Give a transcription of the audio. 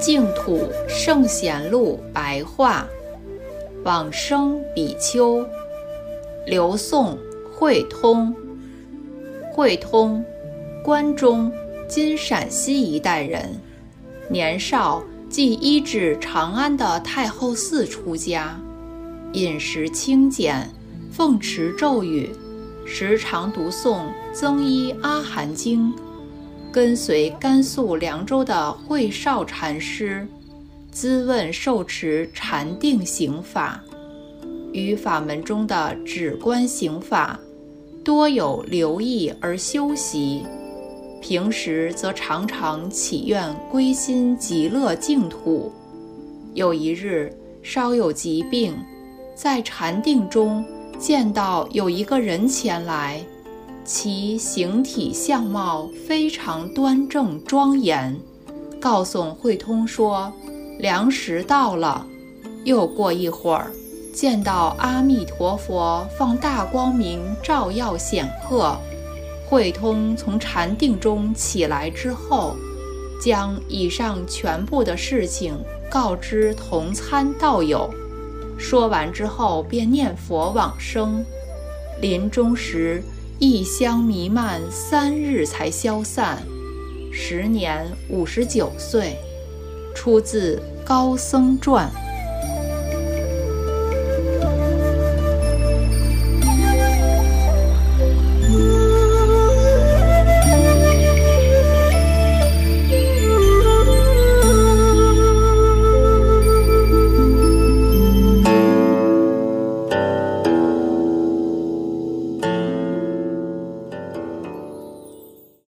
净土圣贤录白话，往生比丘，刘宋慧通。慧通，关中（今陕西一带）人，年少即依止长安的太后寺出家，饮食清简，奉持咒语，时常读诵《增一阿含经》。跟随甘肃凉州的慧少禅师，咨问受持禅定行法，与法门中的止观行法，多有留意而修习。平时则常常祈愿归心极乐净土。有一日，稍有疾病，在禅定中见到有一个人前来。其形体相貌非常端正庄严，告诉慧通说：“粮食到了。”又过一会儿，见到阿弥陀佛放大光明照耀显赫。慧通从禅定中起来之后，将以上全部的事情告知同参道友。说完之后，便念佛往生。临终时。异香弥漫三日才消散，时年五十九岁，出自《高僧传》。